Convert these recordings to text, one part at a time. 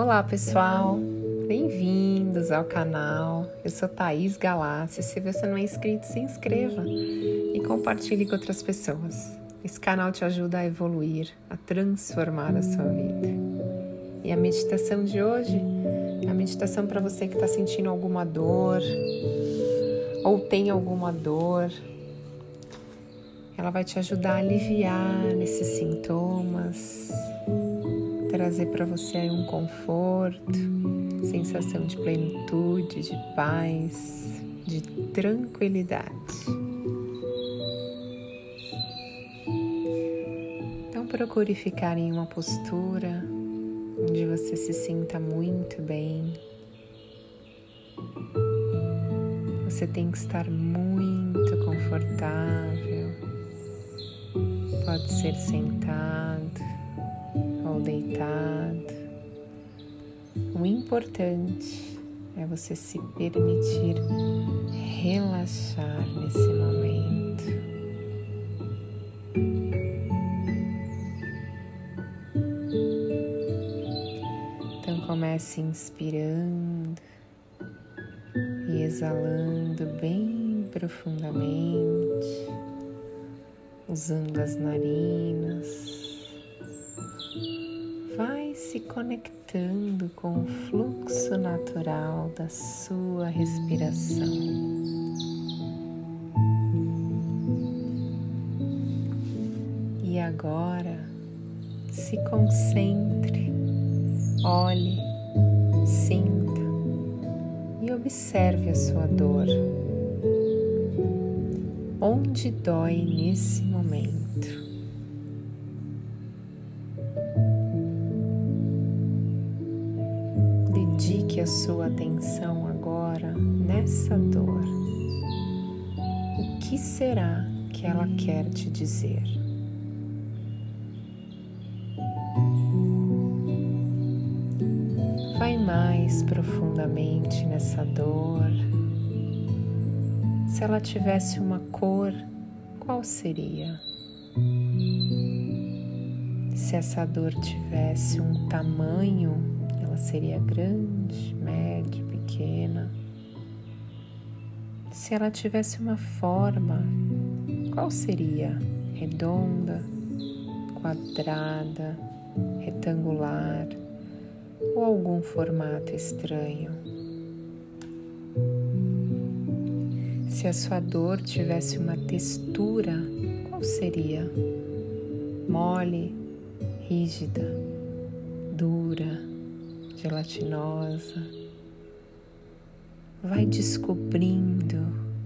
Olá pessoal, bem-vindos ao canal. Eu sou Thaís Galácia. Se você não é inscrito, se inscreva e compartilhe com outras pessoas. Esse canal te ajuda a evoluir, a transformar a sua vida. E a meditação de hoje é a meditação para você que está sentindo alguma dor ou tem alguma dor. Ela vai te ajudar a aliviar nesses sintomas trazer para você um conforto, sensação de plenitude, de paz, de tranquilidade. Então procure ficar em uma postura onde você se sinta muito bem. Você tem que estar muito confortável. Pode ser sentado ou deitado. O importante é você se permitir relaxar nesse momento. Então comece inspirando e exalando bem profundamente, usando as narinas se conectando com o fluxo natural da sua respiração. E agora se concentre, olhe, sinta e observe a sua dor. Onde dói nesse momento? A sua atenção agora nessa dor. O que será que ela quer te dizer? Vai mais profundamente nessa dor. Se ela tivesse uma cor, qual seria? Se essa dor tivesse um tamanho, ela seria grande, média, pequena. Se ela tivesse uma forma, qual seria? Redonda, quadrada, retangular ou algum formato estranho? Se a sua dor tivesse uma textura, qual seria? Mole, rígida, dura gelatinosa. Vai descobrindo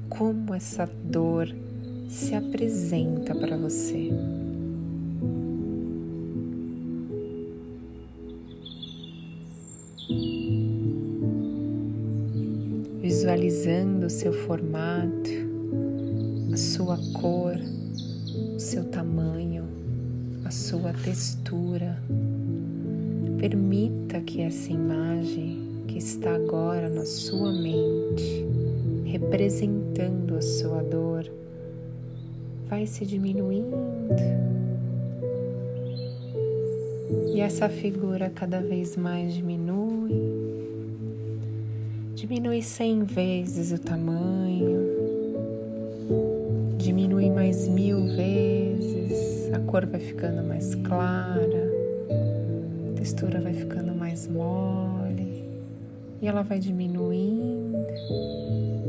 como essa dor se apresenta para você. Visualizando o seu formato, a sua cor, o seu tamanho, a sua textura. Permita que essa imagem que está agora na sua mente, representando a sua dor, vai se diminuindo. E essa figura cada vez mais diminui, diminui cem vezes o tamanho, diminui mais mil vezes, a cor vai ficando mais clara textura vai ficando mais mole e ela vai diminuindo,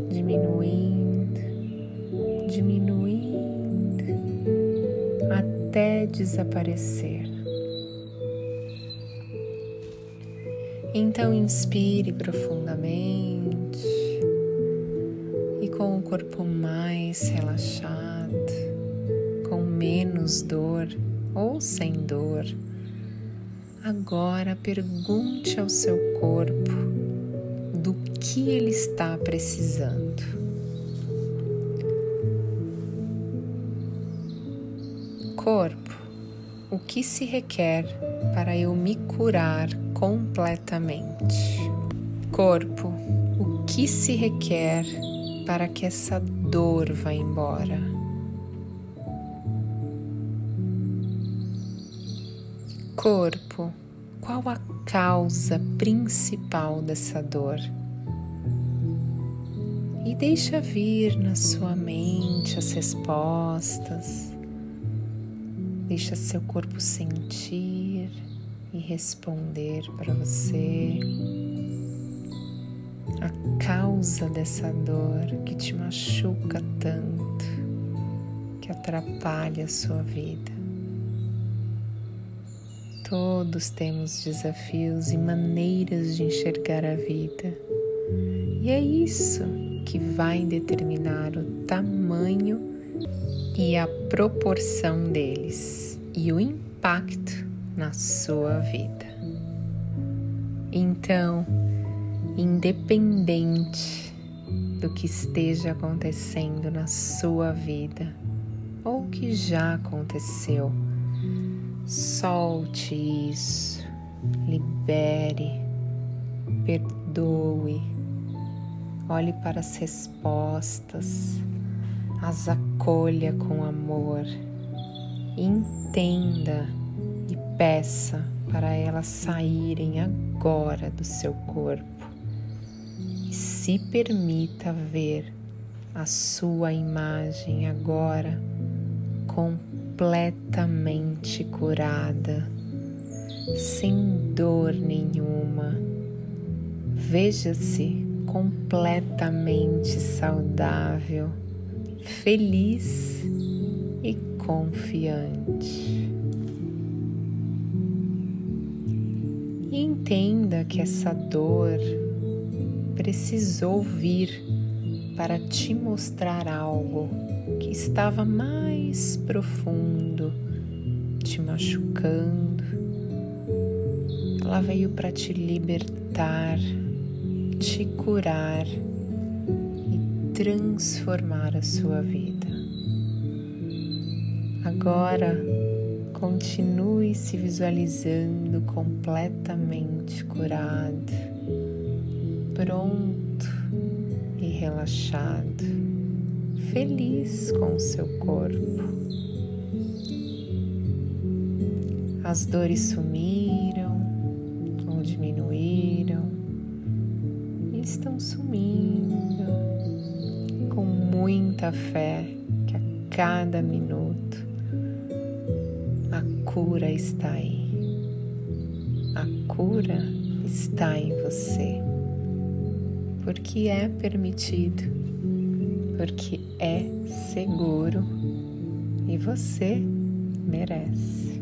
diminuindo, diminuindo até desaparecer. Então inspire profundamente e com o corpo mais relaxado, com menos dor ou sem dor Agora pergunte ao seu corpo do que ele está precisando. Corpo, o que se requer para eu me curar completamente? Corpo, o que se requer para que essa dor vá embora? Corpo, qual a causa principal dessa dor. E deixa vir na sua mente as respostas, deixa seu corpo sentir e responder para você a causa dessa dor que te machuca tanto, que atrapalha a sua vida. Todos temos desafios e maneiras de enxergar a vida, e é isso que vai determinar o tamanho e a proporção deles e o impacto na sua vida. Então, independente do que esteja acontecendo na sua vida ou que já aconteceu, solte isso, libere, perdoe, olhe para as respostas, as acolha com amor, entenda e peça para elas saírem agora do seu corpo. Se permita ver a sua imagem agora completamente curada, sem dor nenhuma. Veja-se completamente saudável, feliz e confiante. E entenda que essa dor precisou vir para te mostrar algo que estava mais profundo, te machucando. Ela veio para te libertar, te curar e transformar a sua vida. Agora, continue se visualizando completamente curado pronto e relaxado, feliz com o seu corpo. As dores sumiram ou diminuíram e estão sumindo com muita fé que a cada minuto a cura está aí. A cura está em você porque é permitido, porque é seguro e você merece.